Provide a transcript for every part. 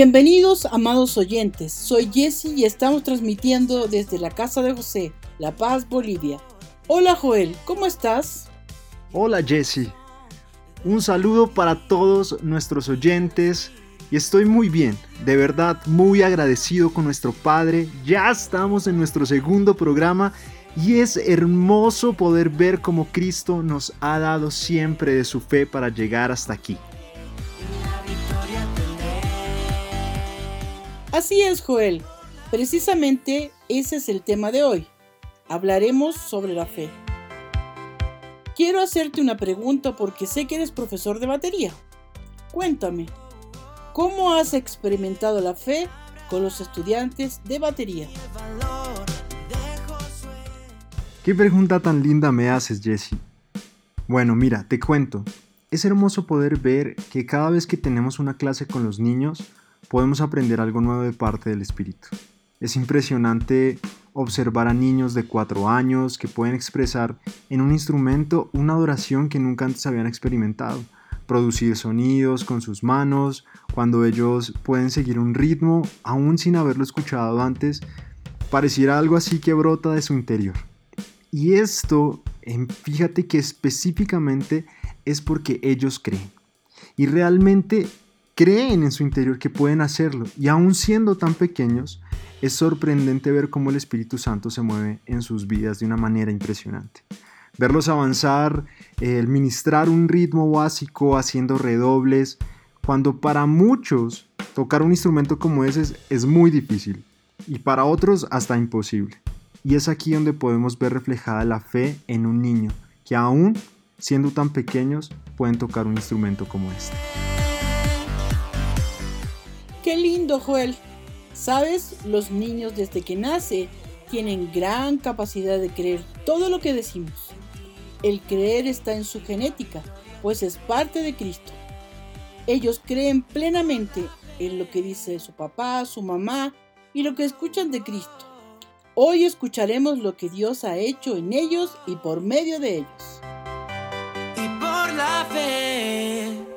Bienvenidos, amados oyentes. Soy Jesse y estamos transmitiendo desde la casa de José, La Paz, Bolivia. Hola Joel, ¿cómo estás? Hola Jesse. Un saludo para todos nuestros oyentes y estoy muy bien, de verdad muy agradecido con nuestro Padre. Ya estamos en nuestro segundo programa y es hermoso poder ver cómo Cristo nos ha dado siempre de su fe para llegar hasta aquí. Así es, Joel. Precisamente ese es el tema de hoy. Hablaremos sobre la fe. Quiero hacerte una pregunta porque sé que eres profesor de batería. Cuéntame, ¿cómo has experimentado la fe con los estudiantes de batería? ¿Qué pregunta tan linda me haces, Jesse? Bueno, mira, te cuento. Es hermoso poder ver que cada vez que tenemos una clase con los niños, podemos aprender algo nuevo de parte del espíritu. Es impresionante observar a niños de 4 años que pueden expresar en un instrumento una adoración que nunca antes habían experimentado, producir sonidos con sus manos, cuando ellos pueden seguir un ritmo aún sin haberlo escuchado antes, pareciera algo así que brota de su interior. Y esto, fíjate que específicamente es porque ellos creen. Y realmente creen en su interior que pueden hacerlo y aún siendo tan pequeños, es sorprendente ver cómo el Espíritu Santo se mueve en sus vidas de una manera impresionante. Verlos avanzar, el ministrar un ritmo básico haciendo redobles, cuando para muchos tocar un instrumento como ese es muy difícil y para otros hasta imposible. Y es aquí donde podemos ver reflejada la fe en un niño que aún siendo tan pequeños pueden tocar un instrumento como este. Qué lindo, Joel. Sabes, los niños desde que nace tienen gran capacidad de creer todo lo que decimos. El creer está en su genética, pues es parte de Cristo. Ellos creen plenamente en lo que dice su papá, su mamá y lo que escuchan de Cristo. Hoy escucharemos lo que Dios ha hecho en ellos y por medio de ellos. Y por la fe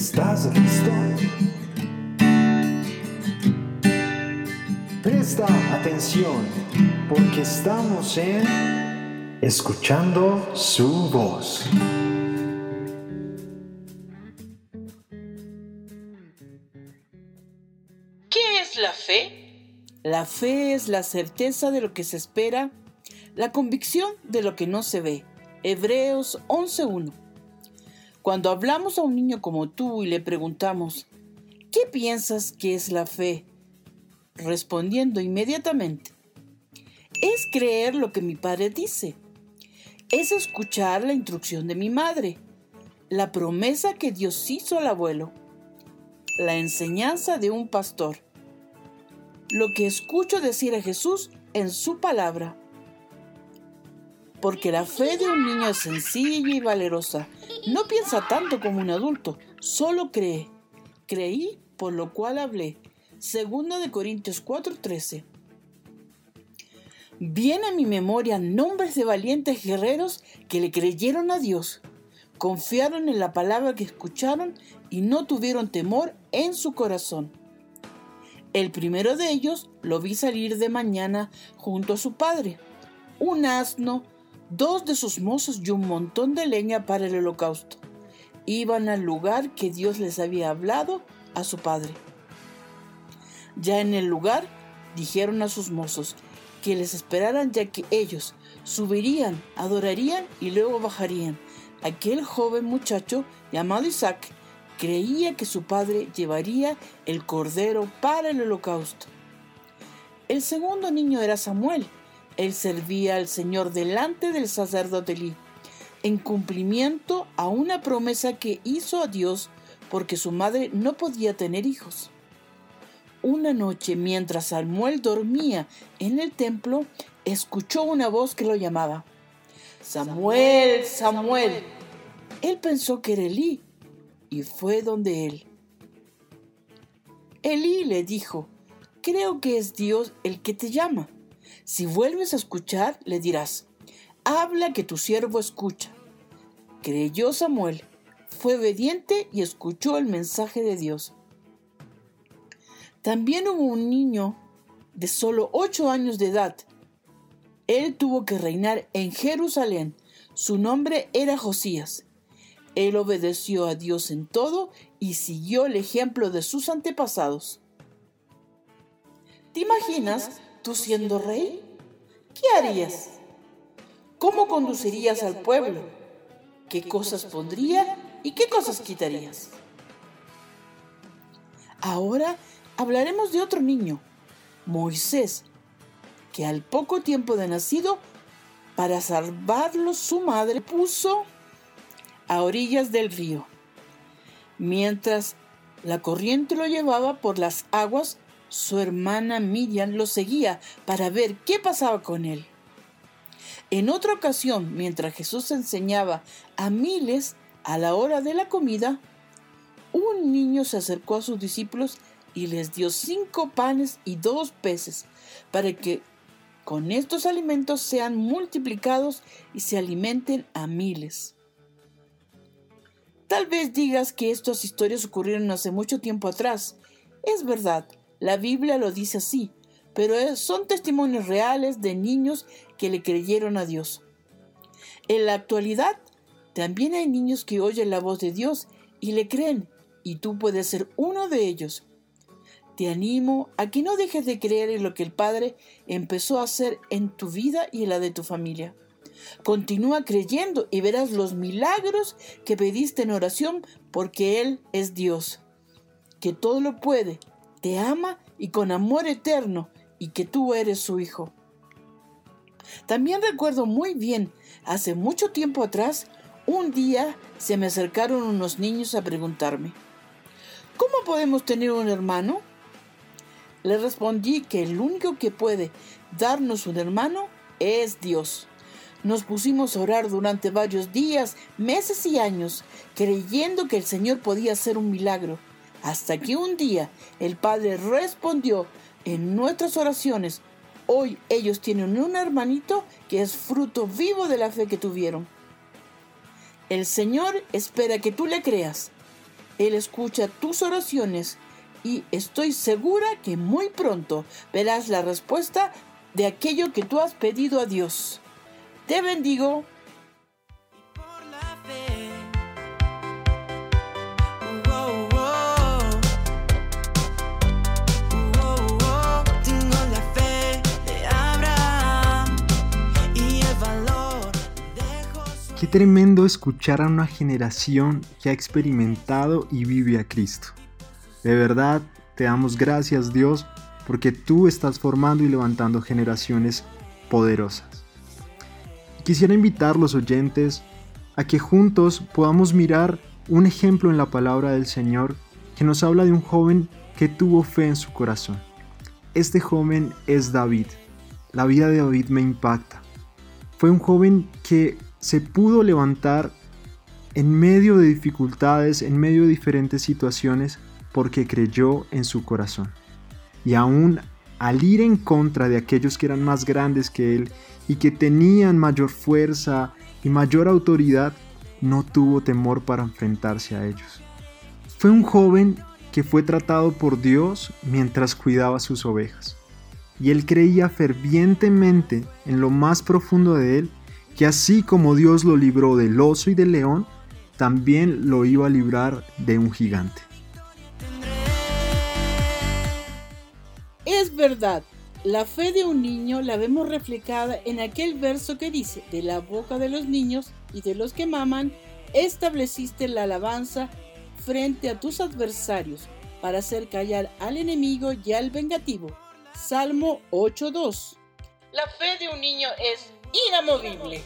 ¿Estás listo? Presta atención porque estamos en Escuchando su voz. ¿Qué es la fe? La fe es la certeza de lo que se espera, la convicción de lo que no se ve. Hebreos 11.1 Cuando hablamos a un niño como tú y le preguntamos, ¿qué piensas que es la fe? Respondiendo inmediatamente, es creer lo que mi padre dice, es escuchar la instrucción de mi madre, la promesa que Dios hizo al abuelo, la enseñanza de un pastor, lo que escucho decir a Jesús en su palabra. Porque la fe de un niño es sencilla y valerosa. No piensa tanto como un adulto, solo cree. Creí, por lo cual hablé. Segunda de Corintios 4:13. Viene a mi memoria nombres de valientes guerreros que le creyeron a Dios, confiaron en la palabra que escucharon y no tuvieron temor en su corazón. El primero de ellos lo vi salir de mañana junto a su padre, un asno, dos de sus mozos y un montón de leña para el holocausto. Iban al lugar que Dios les había hablado a su padre. Ya en el lugar dijeron a sus mozos que les esperaran ya que ellos subirían, adorarían y luego bajarían. Aquel joven muchacho llamado Isaac creía que su padre llevaría el cordero para el holocausto. El segundo niño era Samuel. Él servía al Señor delante del sacerdote Elí, en cumplimiento a una promesa que hizo a Dios porque su madre no podía tener hijos. Una noche, mientras Samuel dormía en el templo, escuchó una voz que lo llamaba. Samuel, Samuel. Él pensó que era Elí y fue donde él. Elí le dijo, creo que es Dios el que te llama. Si vuelves a escuchar, le dirás, habla que tu siervo escucha. Creyó Samuel, fue obediente y escuchó el mensaje de Dios. También hubo un niño de solo ocho años de edad. Él tuvo que reinar en Jerusalén. Su nombre era Josías. Él obedeció a Dios en todo y siguió el ejemplo de sus antepasados. ¿Te imaginas tú siendo rey? ¿Qué harías? ¿Cómo conducirías al pueblo? ¿Qué cosas pondría y qué cosas quitarías? Ahora hablaremos de otro niño, Moisés, que al poco tiempo de nacido, para salvarlo su madre puso a orillas del río. Mientras la corriente lo llevaba por las aguas, su hermana Miriam lo seguía para ver qué pasaba con él. En otra ocasión, mientras Jesús enseñaba a miles a la hora de la comida, un niño se acercó a sus discípulos y les dio cinco panes y dos peces, para que con estos alimentos sean multiplicados y se alimenten a miles. Tal vez digas que estas historias ocurrieron hace mucho tiempo atrás. Es verdad, la Biblia lo dice así, pero son testimonios reales de niños que le creyeron a Dios. En la actualidad, también hay niños que oyen la voz de Dios y le creen, y tú puedes ser uno de ellos. Te animo a que no dejes de creer en lo que el Padre empezó a hacer en tu vida y en la de tu familia. Continúa creyendo y verás los milagros que pediste en oración porque Él es Dios, que todo lo puede, te ama y con amor eterno y que tú eres su hijo. También recuerdo muy bien, hace mucho tiempo atrás, un día se me acercaron unos niños a preguntarme, ¿cómo podemos tener un hermano? Le respondí que el único que puede darnos un hermano es Dios. Nos pusimos a orar durante varios días, meses y años, creyendo que el Señor podía hacer un milagro, hasta que un día el Padre respondió en nuestras oraciones. Hoy ellos tienen un hermanito que es fruto vivo de la fe que tuvieron. El Señor espera que tú le creas. Él escucha tus oraciones y estoy segura que muy pronto verás la respuesta de aquello que tú has pedido a Dios. Te bendigo. Qué tremendo escuchar a una generación que ha experimentado y vive a Cristo. De verdad, te damos gracias Dios porque tú estás formando y levantando generaciones poderosas. Quisiera invitar los oyentes a que juntos podamos mirar un ejemplo en la palabra del Señor que nos habla de un joven que tuvo fe en su corazón. Este joven es David. La vida de David me impacta. Fue un joven que se pudo levantar en medio de dificultades, en medio de diferentes situaciones, porque creyó en su corazón. Y aún al ir en contra de aquellos que eran más grandes que él y que tenían mayor fuerza y mayor autoridad, no tuvo temor para enfrentarse a ellos. Fue un joven que fue tratado por Dios mientras cuidaba sus ovejas. Y él creía fervientemente en lo más profundo de él que así como Dios lo libró del oso y del león, también lo iba a librar de un gigante. Es verdad, la fe de un niño la vemos reflejada en aquel verso que dice, de la boca de los niños y de los que maman, estableciste la alabanza frente a tus adversarios para hacer callar al enemigo y al vengativo. Salmo 8.2. La fe de un niño es inamovible.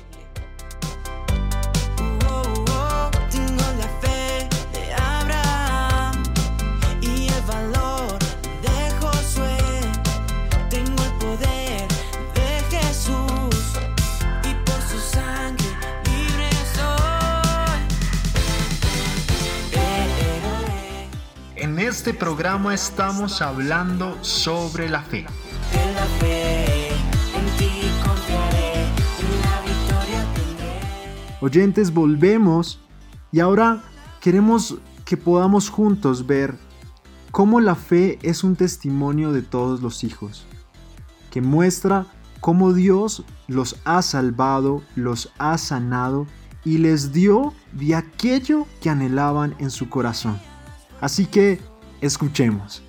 En este programa estamos hablando sobre la fe. Oyentes, volvemos y ahora queremos que podamos juntos ver cómo la fe es un testimonio de todos los hijos, que muestra cómo Dios los ha salvado, los ha sanado y les dio de aquello que anhelaban en su corazón. Así que escuchemos.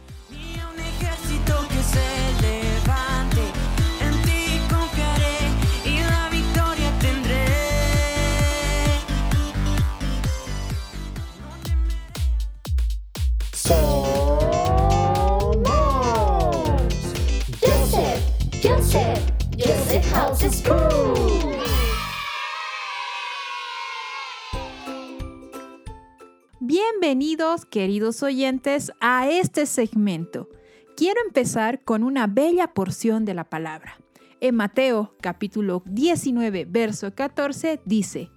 Bienvenidos, queridos oyentes, a este segmento. Quiero empezar con una bella porción de la palabra. En Mateo capítulo 19, verso 14 dice,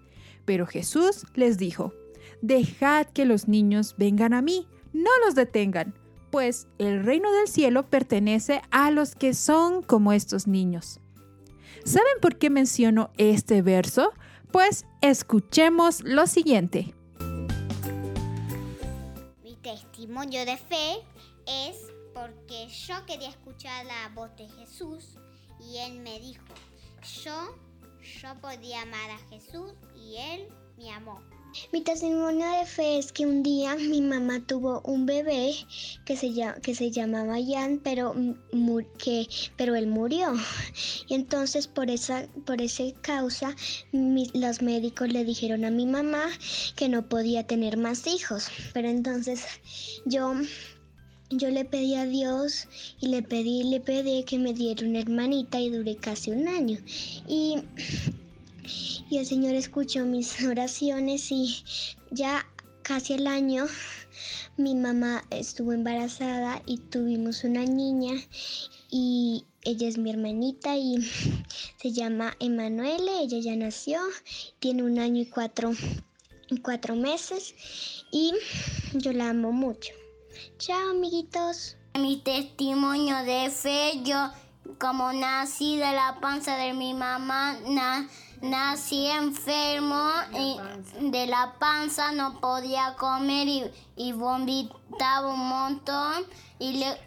Pero Jesús les dijo, Dejad que los niños vengan a mí, no los detengan, pues el reino del cielo pertenece a los que son como estos niños. ¿Saben por qué menciono este verso? Pues escuchemos lo siguiente. Mi testimonio de fe es porque yo quería escuchar la voz de Jesús y él me dijo, yo, yo podía amar a Jesús y él me amó. Mi testimonio de fe es que un día mi mamá tuvo un bebé que se, llamaba Jan, pero, que, pero él murió. Y entonces por esa, por causa los médicos le dijeron a mi mamá que no podía tener más hijos. Pero entonces yo, yo le pedí a Dios y le pedí, le pedí que me diera una hermanita y duré casi un año. Y y el Señor escuchó mis oraciones y ya casi el año mi mamá estuvo embarazada y tuvimos una niña y ella es mi hermanita y se llama Emanuele, ella ya nació, tiene un año y cuatro, cuatro meses y yo la amo mucho. Chao amiguitos. Mi testimonio de fe, yo como nací de la panza de mi mamá, na- nací enfermo y de la panza, no podía comer y, y vomitaba un montón y, le-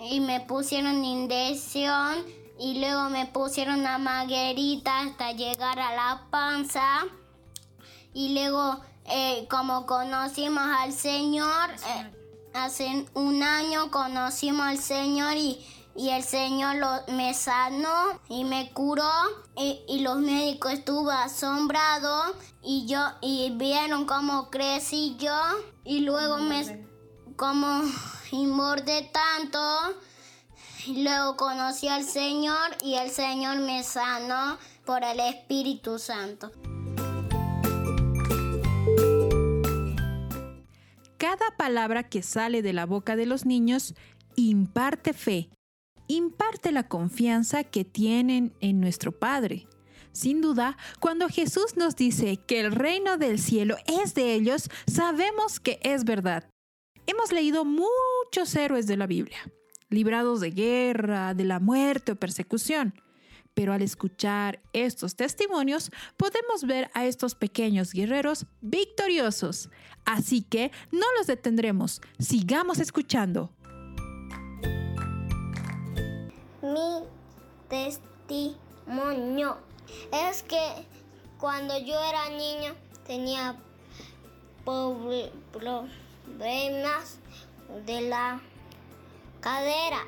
y me pusieron inyección y luego me pusieron una maguerita hasta llegar a la panza. Y luego eh, como conocimos al Señor, eh, hace un año conocimos al Señor y, y el Señor lo- me sanó y me curó y, y los médicos estuvo asombrados y yo y vieron cómo crecí yo y luego me como engordé tanto y luego conocí al Señor y el Señor me sanó por el Espíritu Santo. Cada palabra que sale de la boca de los niños imparte fe, imparte la confianza que tienen en nuestro Padre. Sin duda, cuando Jesús nos dice que el reino del cielo es de ellos, sabemos que es verdad. Hemos leído muchos héroes de la Biblia, librados de guerra, de la muerte o persecución. Pero al escuchar estos testimonios podemos ver a estos pequeños guerreros victoriosos. Así que no los detendremos, sigamos escuchando. Mi testimonio es que cuando yo era niño tenía problemas de la cadera.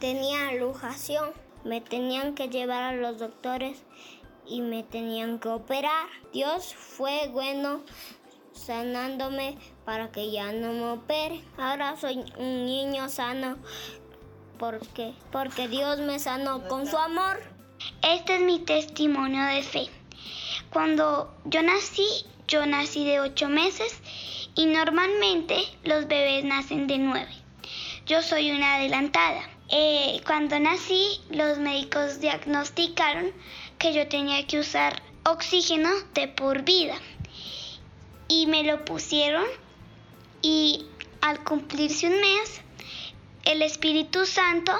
Tenía lujación. Me tenían que llevar a los doctores y me tenían que operar. Dios fue bueno sanándome para que ya no me opere. Ahora soy un niño sano porque porque Dios me sanó con su amor. Este es mi testimonio de fe. Cuando yo nací, yo nací de ocho meses y normalmente los bebés nacen de nueve. Yo soy una adelantada. Eh, cuando nací, los médicos diagnosticaron que yo tenía que usar oxígeno de por vida y me lo pusieron y al cumplirse un mes, el Espíritu Santo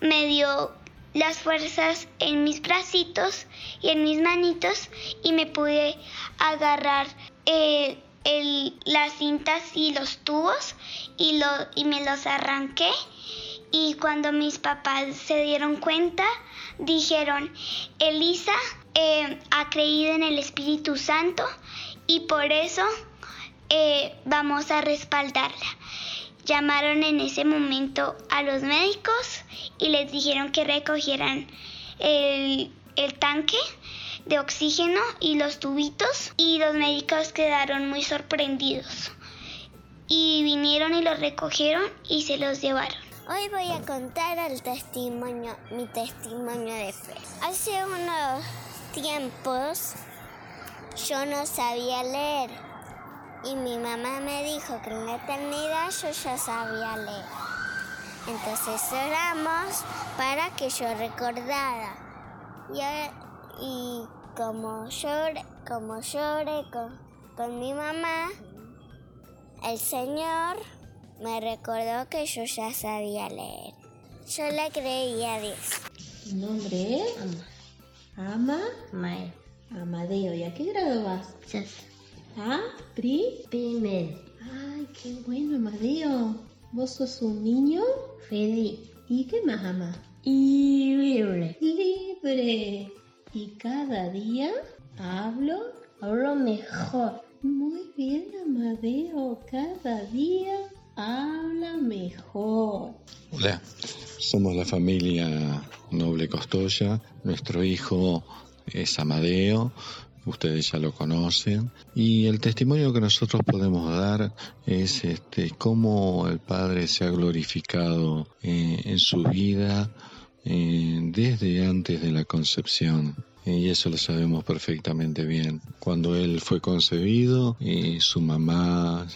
me dio las fuerzas en mis bracitos y en mis manitos y me pude agarrar eh, el- las cintas y los tubos y, lo, y me los arranqué y cuando mis papás se dieron cuenta dijeron Elisa eh, ha creído en el Espíritu Santo y por eso eh, vamos a respaldarla. Llamaron en ese momento a los médicos y les dijeron que recogieran el, el tanque de oxígeno y los tubitos y los médicos quedaron muy sorprendidos y vinieron y los recogieron y se los llevaron. Hoy voy a contar el testimonio, mi testimonio de fe. Hace unos tiempos yo no sabía leer y mi mamá me dijo que en la eternidad yo ya sabía leer. Entonces oramos para que yo recordara. Y, como lloré, como lloré con, con mi mamá, el Señor me recordó que yo ya sabía leer. Yo le creía a Dios. ¿Tu nombre es? Ama. Mae. Amadeo. ¿Y a qué grado vas? ¿Ah? ¿Pri? Ay, qué bueno, Amadeo. ¿Vos sos un niño? Feliz. ¿Y qué más ama? Y libre. Libre. Y cada día hablo. Hablo mejor. Muy bien, Amadeo. Cada día habla mejor. Hola, somos la familia Noble Costoya. Nuestro hijo es Amadeo, ustedes ya lo conocen. Y el testimonio que nosotros podemos dar es este, cómo el Padre se ha glorificado eh, en su vida eh, desde antes de la concepción. Eh, Y eso lo sabemos perfectamente bien. Cuando él fue concebido, su mamá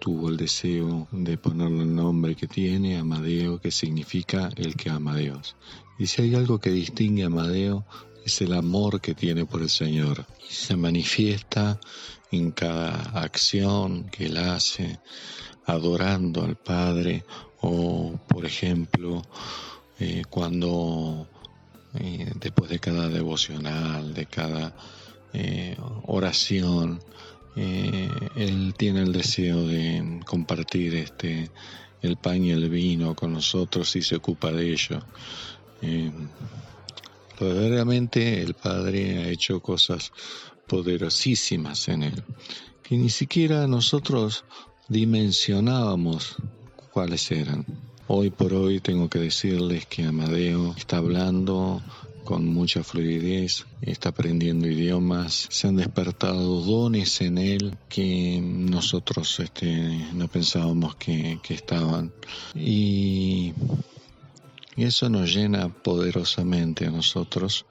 tuvo el deseo de ponerle el nombre que tiene, Amadeo, que significa el que ama a Dios. Y si hay algo que distingue a Amadeo, es el amor que tiene por el Señor. Se manifiesta en cada acción que él hace, adorando al Padre, o por ejemplo, eh, cuando eh, después de cada devocional, de cada eh, oración, eh, él tiene el deseo de compartir este el pan y el vino con nosotros y se ocupa de ello. Verdaderamente el Padre ha hecho cosas poderosísimas en él, que ni siquiera nosotros dimensionábamos cuáles eran. Hoy por hoy tengo que decirles que Amadeo está hablando con mucha fluidez, está aprendiendo idiomas, se han despertado dones en él que nosotros este, no pensábamos que, que estaban. Y, y eso nos llena poderosamente a nosotros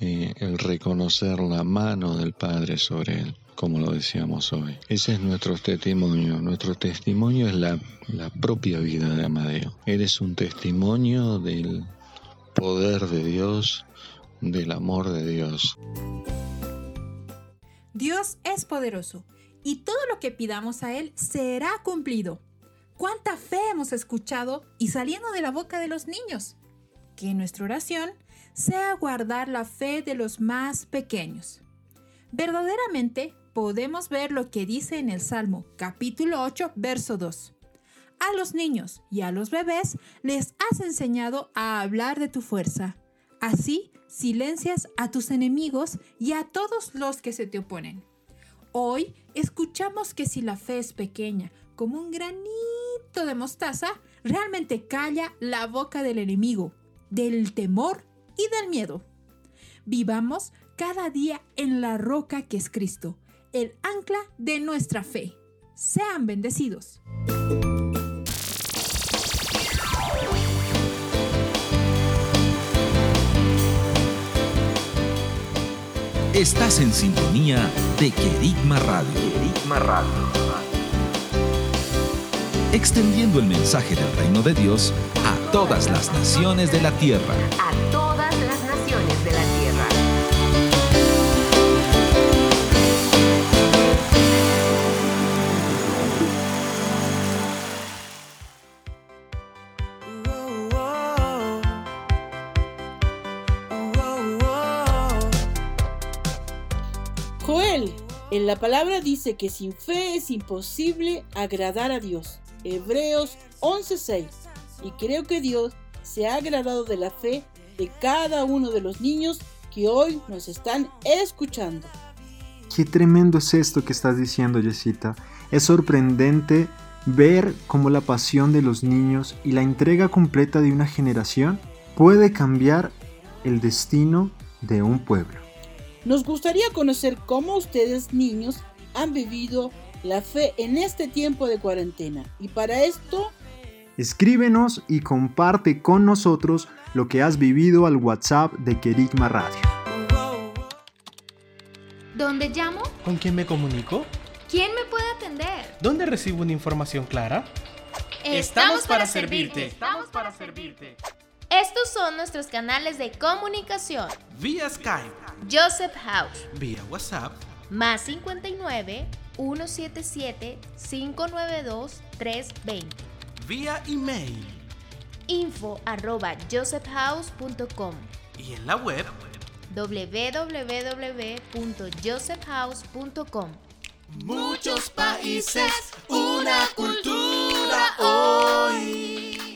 eh, el reconocer la mano del Padre sobre él como lo decíamos hoy. Ese es nuestro testimonio. Nuestro testimonio es la, la propia vida de Amadeo. Él es un testimonio del poder de Dios, del amor de Dios. Dios es poderoso y todo lo que pidamos a Él será cumplido. ¿Cuánta fe hemos escuchado y saliendo de la boca de los niños? Que nuestra oración sea guardar la fe de los más pequeños. Verdaderamente podemos ver lo que dice en el Salmo capítulo 8, verso 2. A los niños y a los bebés les has enseñado a hablar de tu fuerza. Así silencias a tus enemigos y a todos los que se te oponen. Hoy escuchamos que si la fe es pequeña, como un granito de mostaza, realmente calla la boca del enemigo, del temor y del miedo. Vivamos cada día en la roca que es Cristo, el ancla de nuestra fe. Sean bendecidos. Estás en sintonía de Querigma Radio. Querigma Radio. Extendiendo el mensaje del reino de Dios a todas las naciones de la tierra. A todas las naciones de la tierra. Joel, en la palabra dice que sin fe es imposible agradar a Dios. Hebreos 11:6. Y creo que Dios se ha agradado de la fe de cada uno de los niños que hoy nos están escuchando. Qué tremendo es esto que estás diciendo, Yesita. Es sorprendente ver cómo la pasión de los niños y la entrega completa de una generación puede cambiar el destino de un pueblo. Nos gustaría conocer cómo ustedes niños han vivido la fe en este tiempo de cuarentena. Y para esto... Escríbenos y comparte con nosotros lo que has vivido al WhatsApp de Kerigma Radio. ¿Dónde llamo? ¿Con quién me comunico? ¿Quién me puede atender? ¿Dónde recibo una información clara? Estamos para servirte. Estamos para servirte. Estos son nuestros canales de comunicación. Vía Skype. Joseph House. Vía WhatsApp. Más 59 177 592 320. Vía email. Info arroba josephhouse.com. Y en la web www.josephhouse.com. Muchos países, una cultura hoy.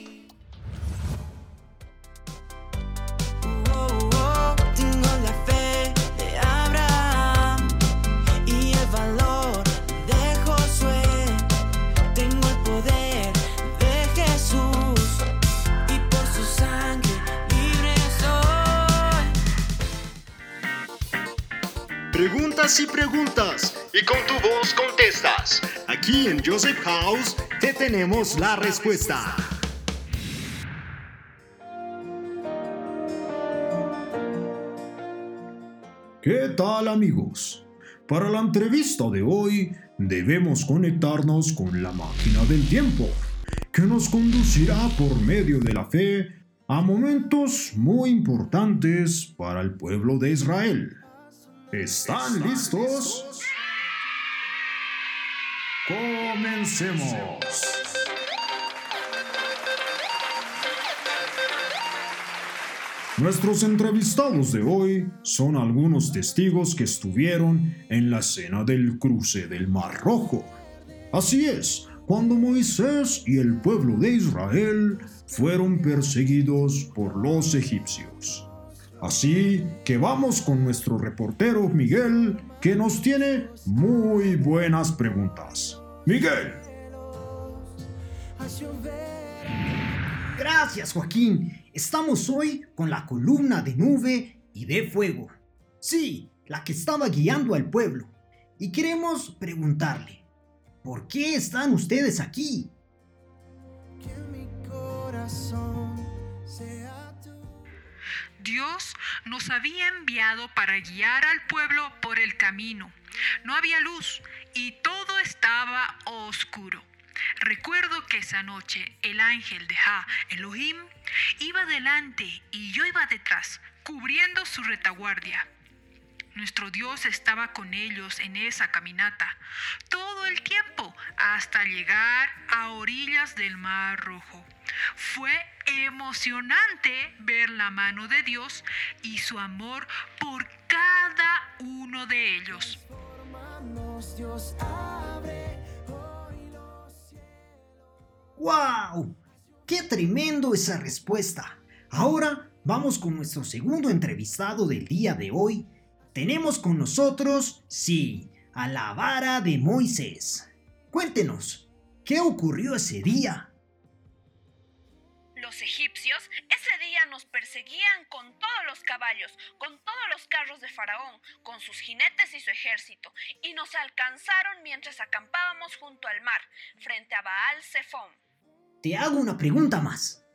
Preguntas y preguntas y con tu voz contestas. Aquí en Joseph House te tenemos la respuesta. ¿Qué tal amigos? Para la entrevista de hoy debemos conectarnos con la máquina del tiempo, que nos conducirá por medio de la fe a momentos muy importantes para el pueblo de Israel. ¿Están listos? Comencemos. Nuestros entrevistados de hoy son algunos testigos que estuvieron en la escena del cruce del Mar Rojo. Así es, cuando Moisés y el pueblo de Israel fueron perseguidos por los egipcios. Así que vamos con nuestro reportero Miguel, que nos tiene muy buenas preguntas. Miguel. Gracias, Joaquín. Estamos hoy con la columna de nube y de fuego. Sí, la que estaba guiando al pueblo. Y queremos preguntarle, ¿por qué están ustedes aquí? Dios nos había enviado para guiar al pueblo por el camino. No había luz y todo estaba oscuro. Recuerdo que esa noche el ángel de Ja Elohim iba delante y yo iba detrás, cubriendo su retaguardia. Nuestro Dios estaba con ellos en esa caminata todo el tiempo hasta llegar a orillas del Mar Rojo. Fue emocionante ver la mano de Dios y su amor por cada uno de ellos. ¡Wow! ¡Qué tremendo esa respuesta! Ahora vamos con nuestro segundo entrevistado del día de hoy. Tenemos con nosotros, sí, a la vara de Moisés. Cuéntenos, ¿qué ocurrió ese día? Los egipcios ese día nos perseguían con todos los caballos, con todos los carros de Faraón, con sus jinetes y su ejército, y nos alcanzaron mientras acampábamos junto al mar, frente a Baal Zephon. Te hago una pregunta más.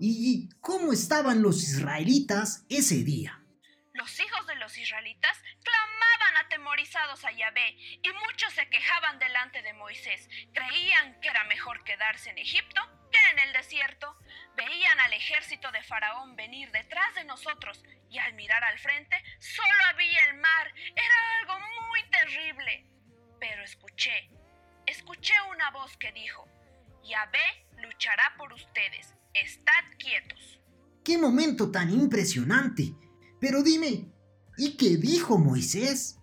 ¿Y cómo estaban los israelitas ese día? Los hijos de los israelitas clamaban atemorizados a Yahvé y muchos se quejaban delante de Moisés. Creían que era mejor quedarse en Egipto en el desierto. Veían al ejército de Faraón venir detrás de nosotros y al mirar al frente solo había el mar. Era algo muy terrible. Pero escuché, escuché una voz que dijo, Yahvé luchará por ustedes. Estad quietos. ¡Qué momento tan impresionante! Pero dime, ¿y qué dijo Moisés?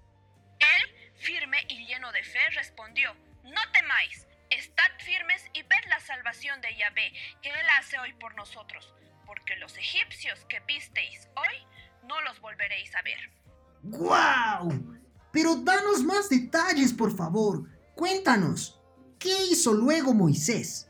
Él, firme y lleno de fe, respondió, No temáis, estad firmes y ved la salvación de Yahvé que Él hace hoy por nosotros, porque los egipcios que visteis hoy no los volveréis a ver. ¡Guau! Pero danos más detalles, por favor. Cuéntanos, ¿qué hizo luego Moisés?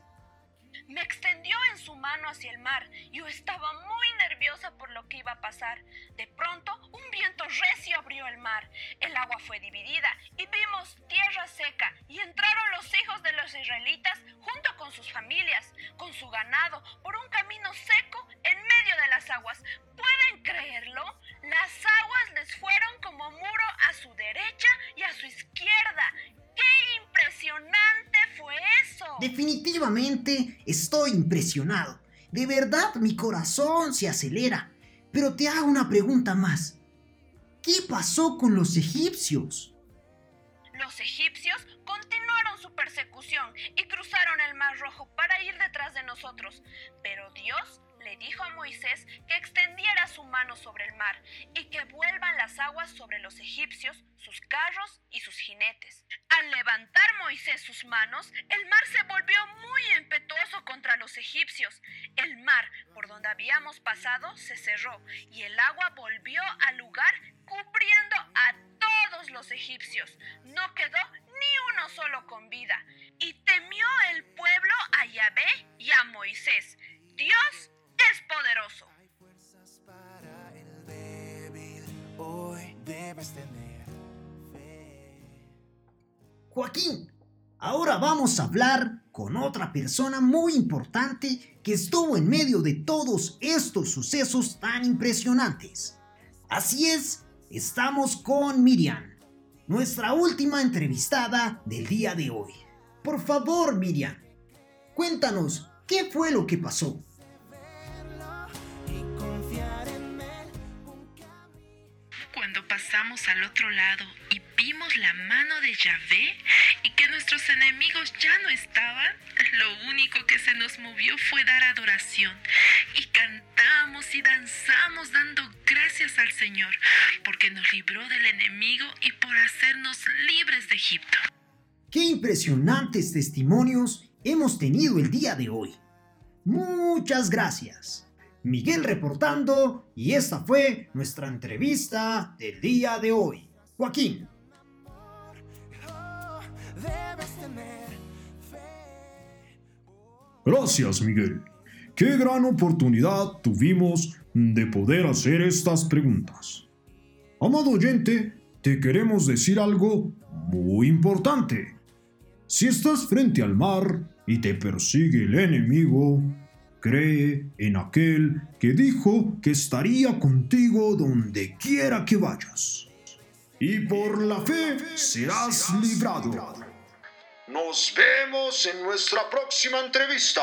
Me extendió en mano hacia el mar. Yo estaba muy nerviosa por lo que iba a pasar. De pronto, un viento recio abrió el mar. El agua fue dividida y vimos tierra seca y entraron los hijos de los israelitas junto con sus familias, con su ganado, por un camino seco en medio de las aguas. ¿Pueden creerlo? Las aguas les fueron como muro a su derecha y a su izquierda. ¡Qué impresionante fue eso! Definitivamente estoy impresionado. De verdad mi corazón se acelera. Pero te hago una pregunta más. ¿Qué pasó con los egipcios? Los egipcios continuaron su persecución y cruzaron el Mar Rojo para ir detrás de nosotros. Pero Dios dijo a Moisés que extendiera su mano sobre el mar y que vuelvan las aguas sobre los egipcios, sus carros y sus jinetes. Al levantar Moisés sus manos, el mar se volvió muy impetuoso contra los egipcios. El mar por donde habíamos pasado se cerró y el agua volvió al lugar cubriendo a todos los egipcios. No quedó ni uno solo con vida. Y temió el pueblo a Yahvé y a Moisés. Dios es poderoso. Hoy debes tener Joaquín, ahora vamos a hablar con otra persona muy importante que estuvo en medio de todos estos sucesos tan impresionantes. Así es, estamos con Miriam, nuestra última entrevistada del día de hoy. Por favor, Miriam, cuéntanos, ¿qué fue lo que pasó? Pasamos al otro lado y vimos la mano de Yahvé y que nuestros enemigos ya no estaban, lo único que se nos movió fue dar adoración. Y cantamos y danzamos dando gracias al Señor porque nos libró del enemigo y por hacernos libres de Egipto. ¡Qué impresionantes testimonios hemos tenido el día de hoy! Muchas gracias. Miguel reportando y esta fue nuestra entrevista del día de hoy. Joaquín. Gracias, Miguel. Qué gran oportunidad tuvimos de poder hacer estas preguntas. Amado oyente, te queremos decir algo muy importante. Si estás frente al mar y te persigue el enemigo, cree en aquel que dijo que estaría contigo donde quiera que vayas. Y por la fe serás librado. Nos vemos en nuestra próxima entrevista.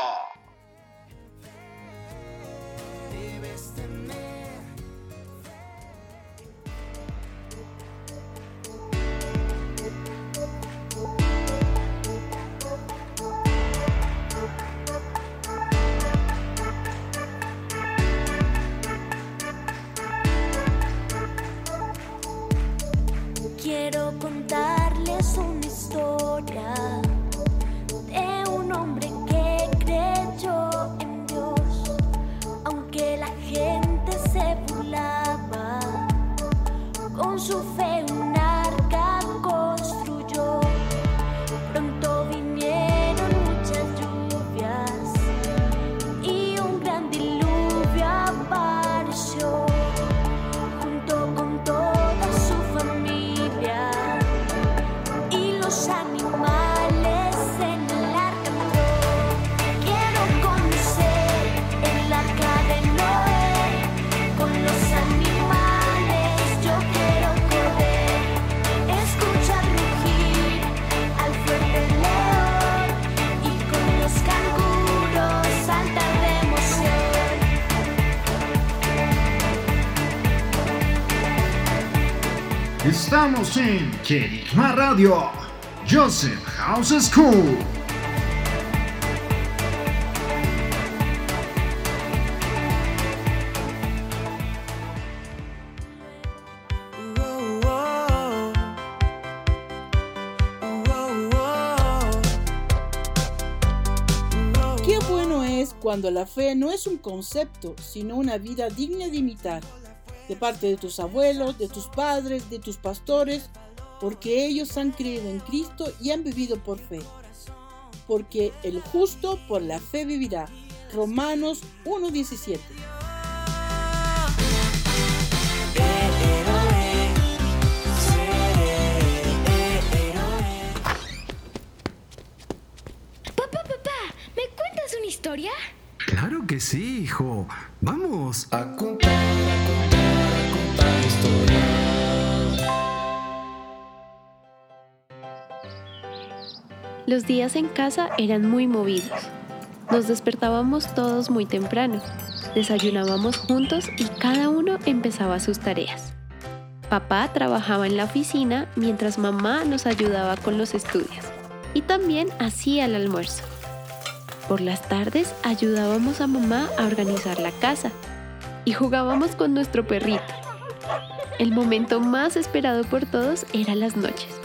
Estamos en Kerigma Radio, Joseph House School. Qué bueno es cuando la fe no es un concepto, sino una vida digna de imitar, de parte de tus abuelos, de tus padres, de tus pastores, porque ellos han creído en Cristo y han vivido por fe. Porque el justo por la fe vivirá. Romanos 1.17. Papá, papá, ¿me cuentas una historia? Claro que sí, hijo. Vamos. A Los días en casa eran muy movidos. Nos despertábamos todos muy temprano, desayunábamos juntos y cada uno empezaba sus tareas. Papá trabajaba en la oficina mientras mamá nos ayudaba con los estudios y también hacía el almuerzo. Por las tardes ayudábamos a mamá a organizar la casa y jugábamos con nuestro perrito. El momento más esperado por todos era las noches,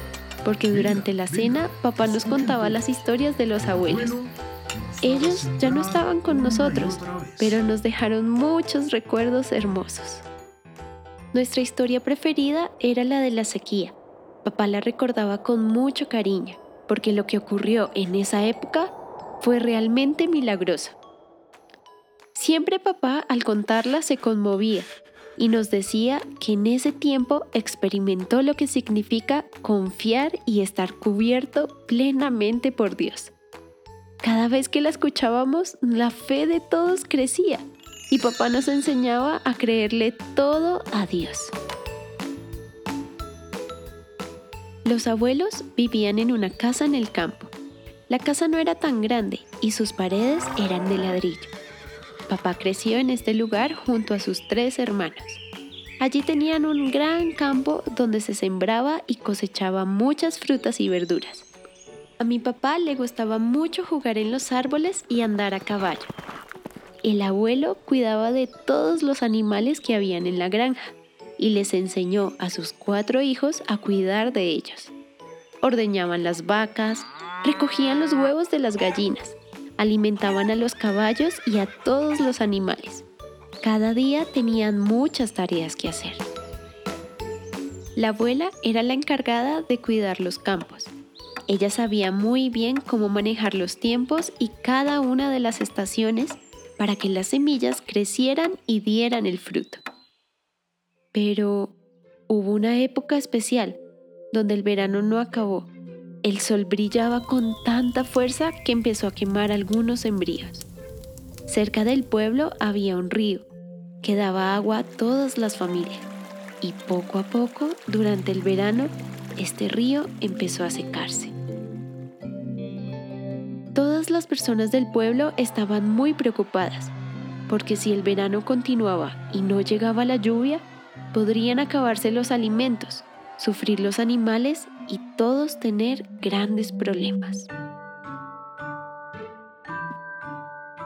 porque durante la cena papá nos contaba las historias de los abuelos. Ellos ya no estaban con nosotros, pero nos dejaron muchos recuerdos hermosos. Nuestra historia preferida era la de la sequía. Papá la recordaba con mucho cariño, porque lo que ocurrió en esa época fue realmente milagroso. Siempre papá al contarla se conmovía y nos decía que en ese tiempo experimentó lo que significa confiar y estar cubierto plenamente por Dios. Cada vez que la escuchábamos, la fe de todos crecía y papá nos enseñaba a creerle todo a Dios. Los abuelos vivían en una casa en el campo. La casa no era tan grande y sus paredes eran de ladrillo. Papá creció en este lugar junto a sus tres hermanos. Allí tenían un gran campo donde se sembraba y cosechaba muchas frutas y verduras. A mi papá le gustaba mucho jugar en los árboles y andar a caballo. El abuelo cuidaba de todos los animales que habían en la granja y les enseñó a sus cuatro hijos a cuidar de ellos. Ordeñaban las vacas, recogían los huevos de las gallinas, alimentaban a los caballos y a todos los animales. Cada día tenían muchas tareas que hacer. La abuela era la encargada de cuidar los campos. Ella sabía muy bien cómo manejar los tiempos y cada una de las estaciones para que las semillas crecieran y dieran el fruto. Pero hubo una época especial donde el verano no acabó. El sol brillaba con tanta fuerza que empezó a quemar algunos sembríos. Cerca del pueblo había un río que daba agua a todas las familias y poco a poco, durante el verano, este río empezó a secarse. Todas las personas del pueblo estaban muy preocupadas, porque si el verano continuaba y no llegaba la lluvia, podrían acabarse los alimentos, sufrir los animales y todos tener grandes problemas.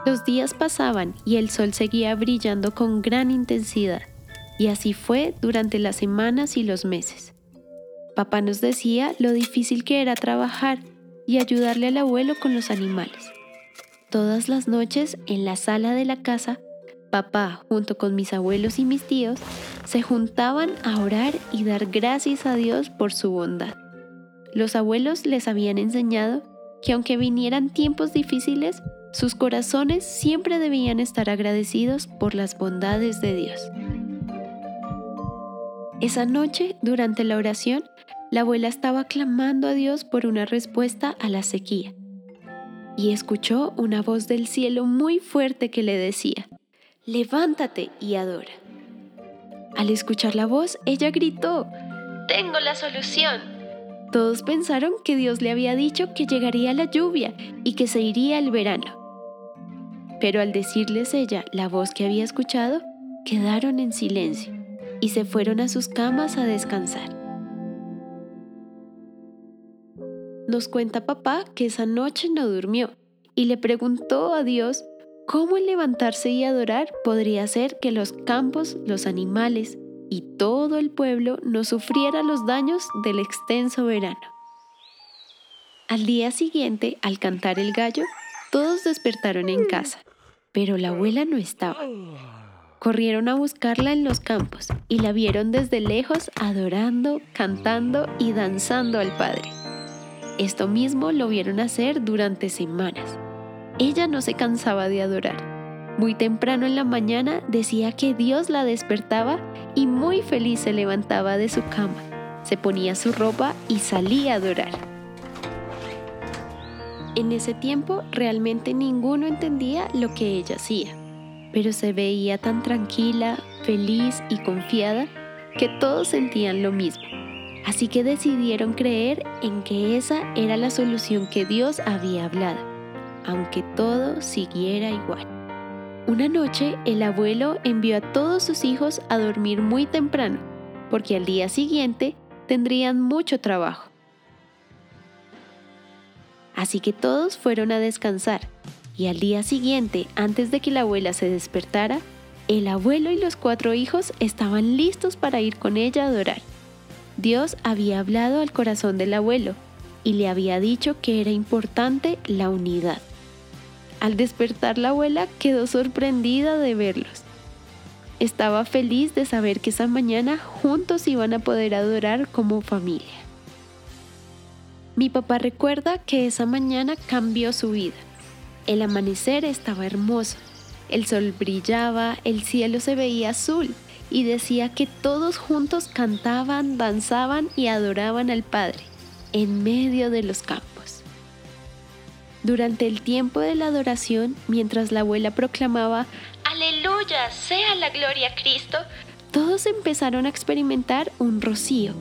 Los días pasaban y el sol seguía brillando con gran intensidad, y así fue durante las semanas y los meses. Papá nos decía lo difícil que era trabajar y ayudarle al abuelo con los animales. Todas las noches en la sala de la casa, papá, junto con mis abuelos y mis tíos, se juntaban a orar y dar gracias a Dios por su bondad. Los abuelos les habían enseñado que aunque vinieran tiempos difíciles, sus corazones siempre debían estar agradecidos por las bondades de Dios. Esa noche, durante la oración, la abuela estaba clamando a Dios por una respuesta a la sequía y escuchó una voz del cielo muy fuerte que le decía, levántate y adora. Al escuchar la voz, ella gritó, Tengo la solución. Todos pensaron que Dios le había dicho que llegaría la lluvia y que se iría el verano. Pero al decirles ella la voz que había escuchado, quedaron en silencio y se fueron a sus camas a descansar. Nos cuenta papá que esa noche no durmió y le preguntó a Dios cómo el levantarse y adorar podría hacer que los campos, los animales y todo el pueblo no sufriera los daños del extenso verano. Al día siguiente, al cantar el gallo, todos despertaron en casa, pero la abuela no estaba. Corrieron a buscarla en los campos y la vieron desde lejos adorando, cantando y danzando al Padre. Esto mismo lo vieron hacer durante semanas. Ella no se cansaba de adorar. Muy temprano en la mañana decía que Dios la despertaba y muy feliz se levantaba de su cama, se ponía su ropa y salía a adorar. En ese tiempo realmente ninguno entendía lo que ella hacía, pero se veía tan tranquila, feliz y confiada que todos sentían lo mismo. Así que decidieron creer en que esa era la solución que Dios había hablado, aunque todo siguiera igual. Una noche el abuelo envió a todos sus hijos a dormir muy temprano, porque al día siguiente tendrían mucho trabajo. Así que todos fueron a descansar, y al día siguiente, antes de que la abuela se despertara, el abuelo y los cuatro hijos estaban listos para ir con ella a adorar. Dios había hablado al corazón del abuelo y le había dicho que era importante la unidad. Al despertar la abuela quedó sorprendida de verlos. Estaba feliz de saber que esa mañana juntos iban a poder adorar como familia. Mi papá recuerda que esa mañana cambió su vida. El amanecer estaba hermoso, el sol brillaba, el cielo se veía azul y decía que todos juntos cantaban, danzaban y adoraban al Padre en medio de los campos. Durante el tiempo de la adoración, mientras la abuela proclamaba, Aleluya, sea la gloria a Cristo, todos empezaron a experimentar un rocío.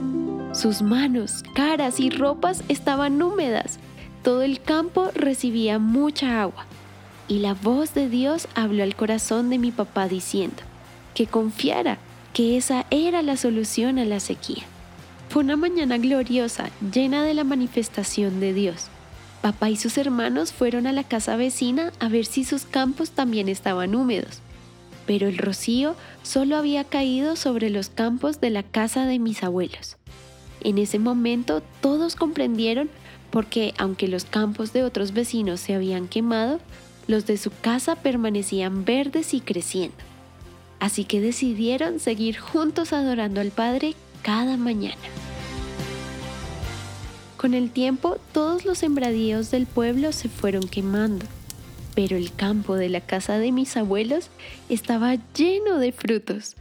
Sus manos, caras y ropas estaban húmedas. Todo el campo recibía mucha agua. Y la voz de Dios habló al corazón de mi papá diciendo, que confiara, que esa era la solución a la sequía. Fue una mañana gloriosa, llena de la manifestación de Dios. Papá y sus hermanos fueron a la casa vecina a ver si sus campos también estaban húmedos. Pero el rocío solo había caído sobre los campos de la casa de mis abuelos. En ese momento todos comprendieron porque aunque los campos de otros vecinos se habían quemado, los de su casa permanecían verdes y creciendo. Así que decidieron seguir juntos adorando al Padre cada mañana. Con el tiempo, todos los sembradíos del pueblo se fueron quemando, pero el campo de la casa de mis abuelos estaba lleno de frutos,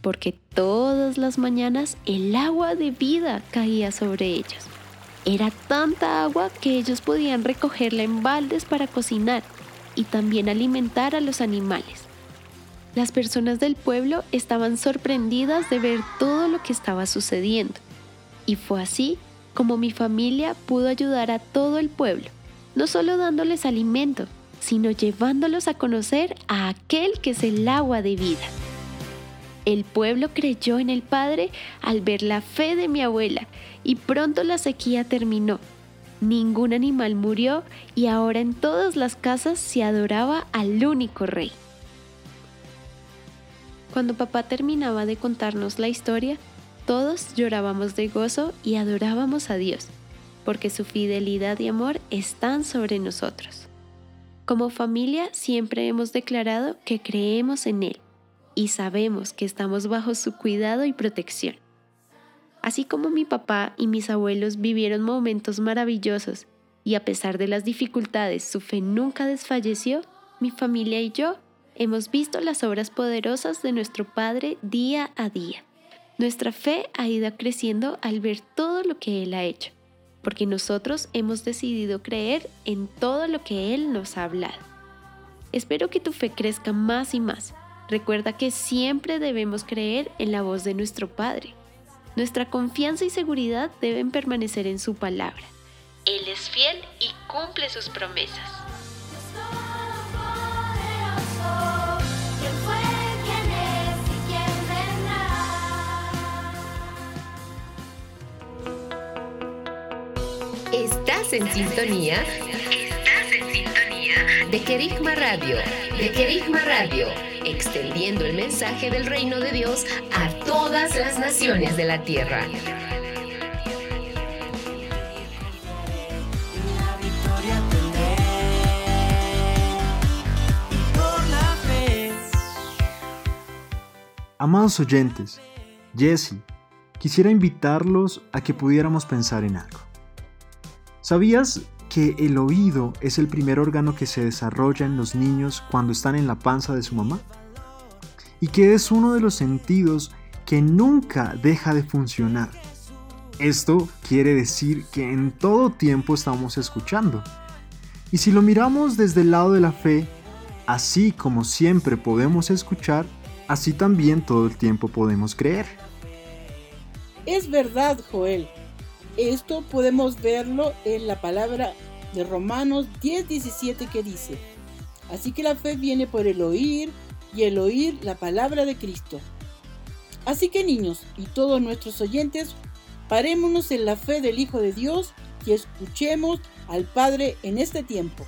porque todas las mañanas el agua de vida caía sobre ellos. Era tanta agua que ellos podían recogerla en baldes para cocinar y también alimentar a los animales. Las personas del pueblo estaban sorprendidas de ver todo lo que estaba sucediendo. Y fue así como mi familia pudo ayudar a todo el pueblo, no solo dándoles alimento, sino llevándolos a conocer a aquel que es el agua de vida. El pueblo creyó en el Padre al ver la fe de mi abuela y pronto la sequía terminó. Ningún animal murió y ahora en todas las casas se adoraba al único rey. Cuando papá terminaba de contarnos la historia, todos llorábamos de gozo y adorábamos a Dios, porque su fidelidad y amor están sobre nosotros. Como familia siempre hemos declarado que creemos en Él y sabemos que estamos bajo su cuidado y protección. Así como mi papá y mis abuelos vivieron momentos maravillosos y a pesar de las dificultades su fe nunca desfalleció, mi familia y yo hemos visto las obras poderosas de nuestro Padre día a día. Nuestra fe ha ido creciendo al ver todo lo que Él ha hecho, porque nosotros hemos decidido creer en todo lo que Él nos ha hablado. Espero que tu fe crezca más y más. Recuerda que siempre debemos creer en la voz de nuestro Padre. Nuestra confianza y seguridad deben permanecer en su palabra. Él es fiel y cumple sus promesas. Estás en sintonía. Estás en sintonía de Querigma Radio. De Querigma Radio. Extendiendo el mensaje del reino de Dios a todas las naciones de la tierra. Amados oyentes, Jesse, quisiera invitarlos a que pudiéramos pensar en algo. ¿Sabías que el oído es el primer órgano que se desarrolla en los niños cuando están en la panza de su mamá? Y que es uno de los sentidos que nunca deja de funcionar. Esto quiere decir que en todo tiempo estamos escuchando. Y si lo miramos desde el lado de la fe, así como siempre podemos escuchar, así también todo el tiempo podemos creer. Es verdad, Joel. Esto podemos verlo en la palabra de Romanos 10:17 que dice, así que la fe viene por el oír y el oír la palabra de Cristo. Así que niños y todos nuestros oyentes, parémonos en la fe del Hijo de Dios y escuchemos al Padre en este tiempo.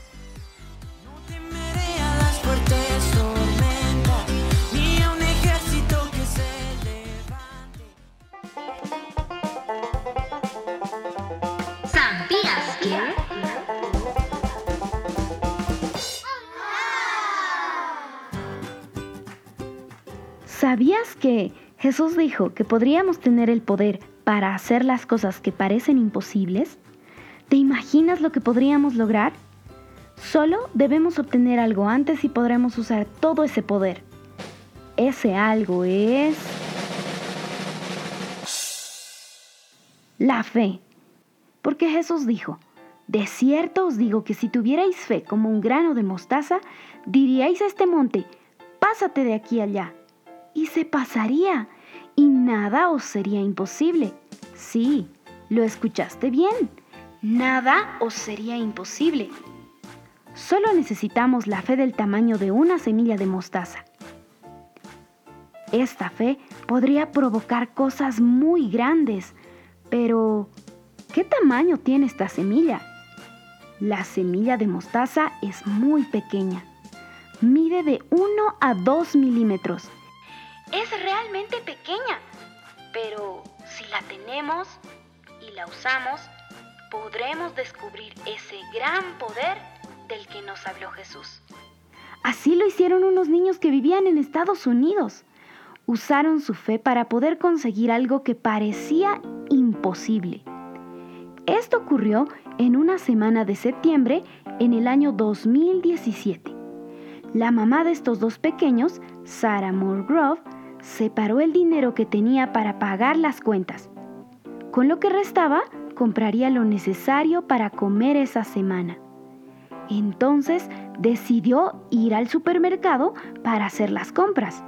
Jesús dijo que podríamos tener el poder para hacer las cosas que parecen imposibles? ¿Te imaginas lo que podríamos lograr? Solo debemos obtener algo antes y podremos usar todo ese poder. Ese algo es... La fe. Porque Jesús dijo, de cierto os digo que si tuvierais fe como un grano de mostaza, diríais a este monte, pásate de aquí allá, y se pasaría, y nada os sería imposible. Sí, lo escuchaste bien, nada os sería imposible. Solo necesitamos la fe del tamaño de una semilla de mostaza. Esta fe podría provocar cosas muy grandes. Pero, ¿qué tamaño tiene esta semilla? La semilla de mostaza es muy pequeña. Mide de 1 a 2 milímetros. Es realmente pequeña, pero si la tenemos y la usamos, podremos descubrir ese gran poder del que nos habló Jesús. Así lo hicieron unos niños que vivían en Estados Unidos. Usaron su fe para poder conseguir algo que parecía imposible. Esto ocurrió en una semana de septiembre en el año 2017. La mamá de estos dos pequeños, Sarah Moore separó el dinero que tenía para pagar las cuentas. Con lo que restaba, compraría lo necesario para comer esa semana. Entonces decidió ir al supermercado para hacer las compras.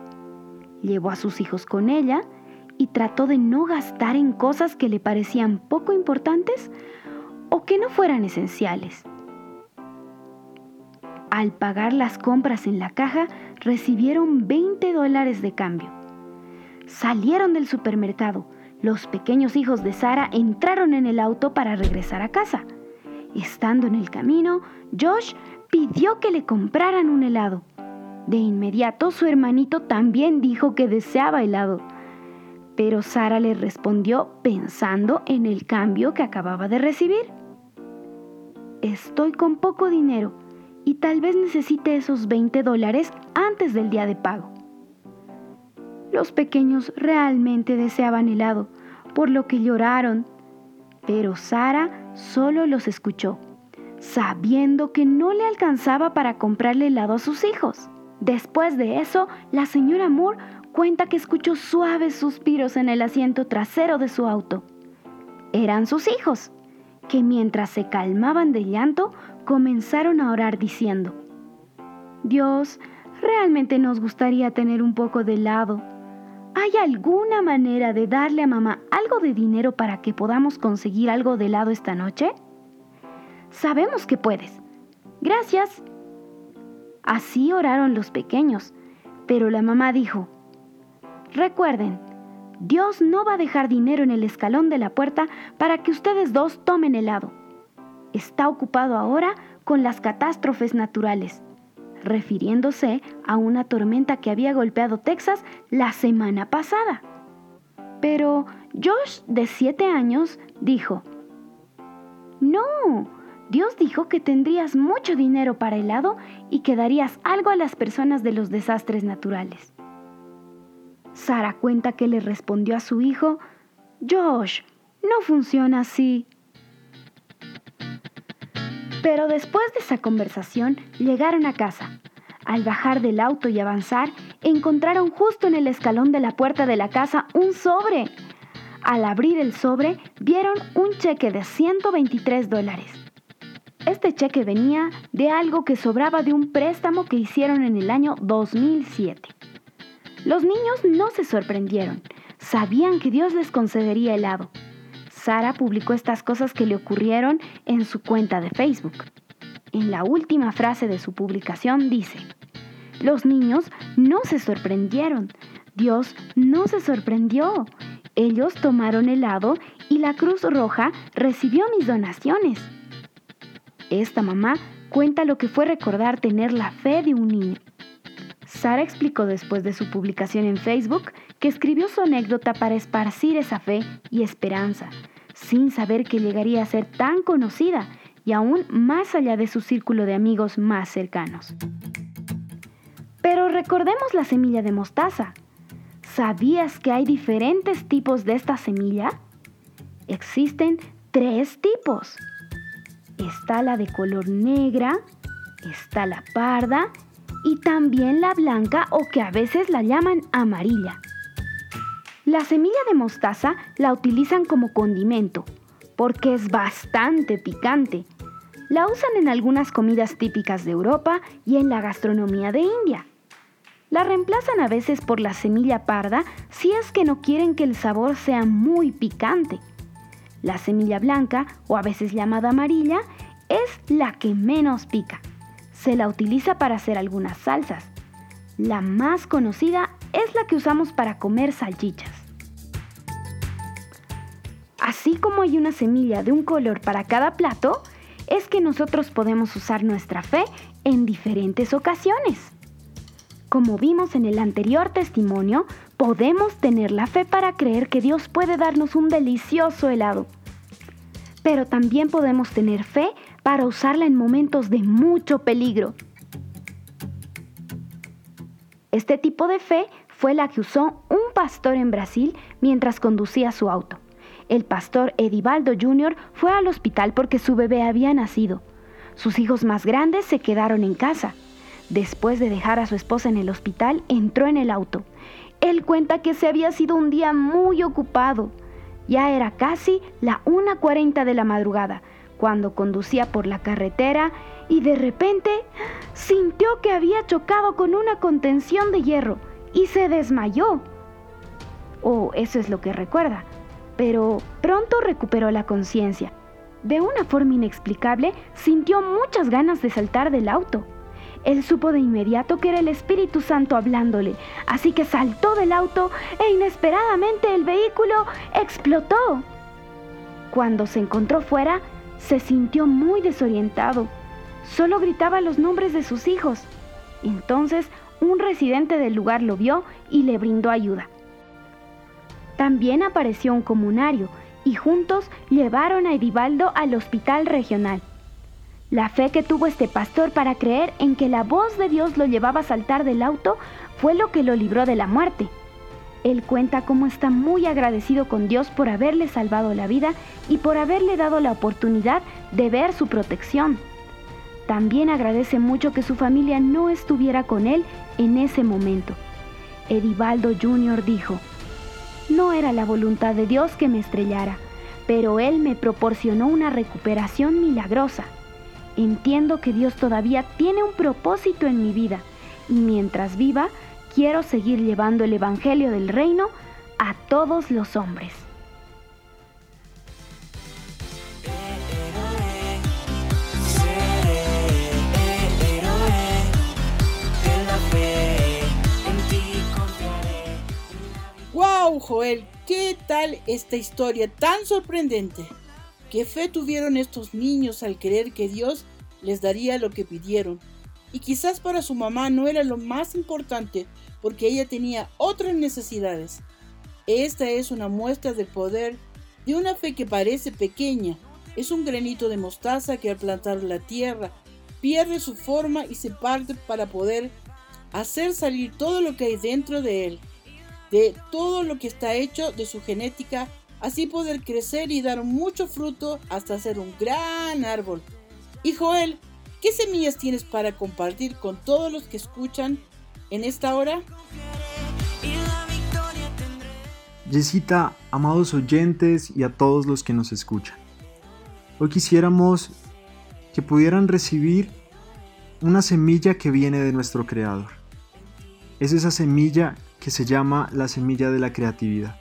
Llevó a sus hijos con ella y trató de no gastar en cosas que le parecían poco importantes o que no fueran esenciales. Al pagar las compras en la caja, recibieron 20 dólares de cambio. Salieron del supermercado. Los pequeños hijos de Sara entraron en el auto para regresar a casa. Estando en el camino, Josh pidió que le compraran un helado. De inmediato su hermanito también dijo que deseaba helado. Pero Sara le respondió pensando en el cambio que acababa de recibir. Estoy con poco dinero y tal vez necesite esos 20 dólares antes del día de pago. Los pequeños realmente deseaban helado, por lo que lloraron, pero Sara solo los escuchó, sabiendo que no le alcanzaba para comprarle helado a sus hijos. Después de eso, la señora Moore cuenta que escuchó suaves suspiros en el asiento trasero de su auto. Eran sus hijos, que mientras se calmaban de llanto, comenzaron a orar diciendo, Dios, realmente nos gustaría tener un poco de helado. ¿Hay alguna manera de darle a mamá algo de dinero para que podamos conseguir algo de helado esta noche? Sabemos que puedes. Gracias. Así oraron los pequeños, pero la mamá dijo, Recuerden, Dios no va a dejar dinero en el escalón de la puerta para que ustedes dos tomen helado. Está ocupado ahora con las catástrofes naturales, refiriéndose a una tormenta que había golpeado Texas la semana pasada. Pero Josh, de siete años, dijo, No, Dios dijo que tendrías mucho dinero para helado y que darías algo a las personas de los desastres naturales. Sara cuenta que le respondió a su hijo, Josh, no funciona así. Pero después de esa conversación, llegaron a casa. Al bajar del auto y avanzar, encontraron justo en el escalón de la puerta de la casa un sobre. Al abrir el sobre, vieron un cheque de 123 dólares. Este cheque venía de algo que sobraba de un préstamo que hicieron en el año 2007. Los niños no se sorprendieron, sabían que Dios les concedería helado. Sara publicó estas cosas que le ocurrieron en su cuenta de Facebook. En la última frase de su publicación dice, los niños no se sorprendieron, Dios no se sorprendió. Ellos tomaron helado y la Cruz Roja recibió mis donaciones. Esta mamá cuenta lo que fue recordar tener la fe de un niño. Sara explicó después de su publicación en Facebook que escribió su anécdota para esparcir esa fe y esperanza, sin saber que llegaría a ser tan conocida y aún más allá de su círculo de amigos más cercanos. Pero recordemos la semilla de mostaza. ¿Sabías que hay diferentes tipos de esta semilla? Existen tres tipos. Está la de color negra, está la parda y también la blanca o que a veces la llaman amarilla. La semilla de mostaza la utilizan como condimento porque es bastante picante. La usan en algunas comidas típicas de Europa y en la gastronomía de India. La reemplazan a veces por la semilla parda si es que no quieren que el sabor sea muy picante. La semilla blanca, o a veces llamada amarilla, es la que menos pica. Se la utiliza para hacer algunas salsas. La más conocida es la que usamos para comer salchichas. Así como hay una semilla de un color para cada plato, es que nosotros podemos usar nuestra fe en diferentes ocasiones. Como vimos en el anterior testimonio, podemos tener la fe para creer que Dios puede darnos un delicioso helado. Pero también podemos tener fe para usarla en momentos de mucho peligro. Este tipo de fe fue la que usó un pastor en Brasil mientras conducía su auto. El pastor Edivaldo Jr. fue al hospital porque su bebé había nacido. Sus hijos más grandes se quedaron en casa. Después de dejar a su esposa en el hospital, entró en el auto. Él cuenta que se había sido un día muy ocupado. Ya era casi la 1.40 de la madrugada cuando conducía por la carretera y de repente sintió que había chocado con una contención de hierro y se desmayó. O eso es lo que recuerda, pero pronto recuperó la conciencia. De una forma inexplicable, sintió muchas ganas de saltar del auto. Él supo de inmediato que era el Espíritu Santo hablándole, así que saltó del auto e inesperadamente el vehículo explotó. Cuando se encontró fuera, se sintió muy desorientado. Solo gritaba los nombres de sus hijos. Entonces, un residente del lugar lo vio y le brindó ayuda. También apareció un comunario y juntos llevaron a Edivaldo al hospital regional. La fe que tuvo este pastor para creer en que la voz de Dios lo llevaba a saltar del auto fue lo que lo libró de la muerte. Él cuenta cómo está muy agradecido con Dios por haberle salvado la vida y por haberle dado la oportunidad de ver su protección. También agradece mucho que su familia no estuviera con él en ese momento. Edivaldo Jr. dijo, no era la voluntad de Dios que me estrellara, pero Él me proporcionó una recuperación milagrosa. Entiendo que Dios todavía tiene un propósito en mi vida y mientras viva, quiero seguir llevando el Evangelio del Reino a todos los hombres. Joel! ¿Qué tal esta historia tan sorprendente? ¿Qué fe tuvieron estos niños al creer que Dios les daría lo que pidieron? Y quizás para su mamá no era lo más importante porque ella tenía otras necesidades. Esta es una muestra del poder de una fe que parece pequeña. Es un granito de mostaza que al plantar la tierra pierde su forma y se parte para poder hacer salir todo lo que hay dentro de él de todo lo que está hecho de su genética, así poder crecer y dar mucho fruto hasta ser un gran árbol. Y Joel, ¿qué semillas tienes para compartir con todos los que escuchan en esta hora? Yesita, amados oyentes y a todos los que nos escuchan. Hoy quisiéramos que pudieran recibir una semilla que viene de nuestro Creador. Es esa semilla que se llama la semilla de la creatividad.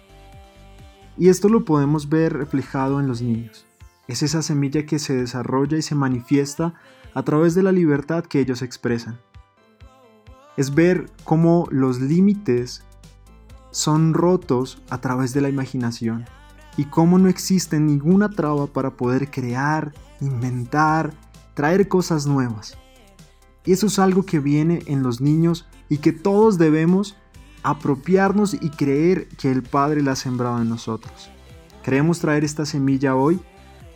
Y esto lo podemos ver reflejado en los niños. Es esa semilla que se desarrolla y se manifiesta a través de la libertad que ellos expresan. Es ver cómo los límites son rotos a través de la imaginación y cómo no existe ninguna traba para poder crear, inventar, traer cosas nuevas. Y eso es algo que viene en los niños y que todos debemos apropiarnos y creer que el Padre la ha sembrado en nosotros. Queremos traer esta semilla hoy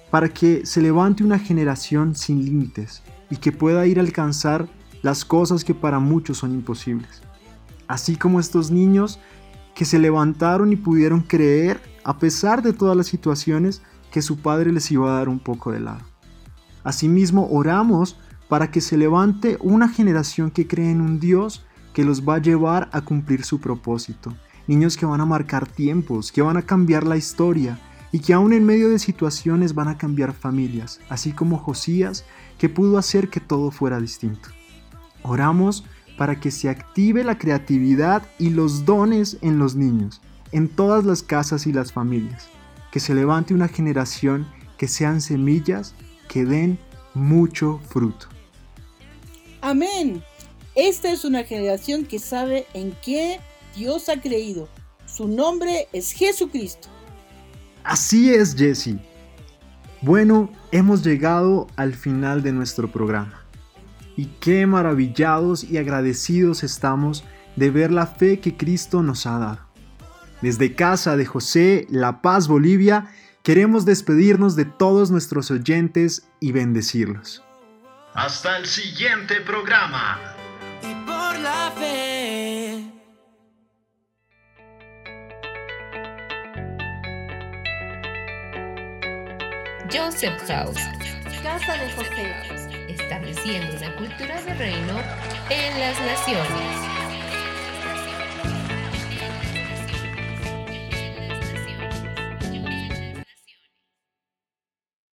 para que se levante una generación sin límites y que pueda ir a alcanzar las cosas que para muchos son imposibles. Así como estos niños que se levantaron y pudieron creer, a pesar de todas las situaciones, que su Padre les iba a dar un poco de lado. Asimismo, oramos para que se levante una generación que cree en un Dios que los va a llevar a cumplir su propósito. Niños que van a marcar tiempos, que van a cambiar la historia y que aún en medio de situaciones van a cambiar familias, así como Josías, que pudo hacer que todo fuera distinto. Oramos para que se active la creatividad y los dones en los niños, en todas las casas y las familias, que se levante una generación que sean semillas que den mucho fruto. Amén. Esta es una generación que sabe en qué Dios ha creído. Su nombre es Jesucristo. Así es, Jesse. Bueno, hemos llegado al final de nuestro programa. Y qué maravillados y agradecidos estamos de ver la fe que Cristo nos ha dado. Desde casa de José, La Paz, Bolivia, queremos despedirnos de todos nuestros oyentes y bendecirlos. Hasta el siguiente programa. Por la fe. Joseph House, Casa de José. estableciendo una cultura de reino en las naciones.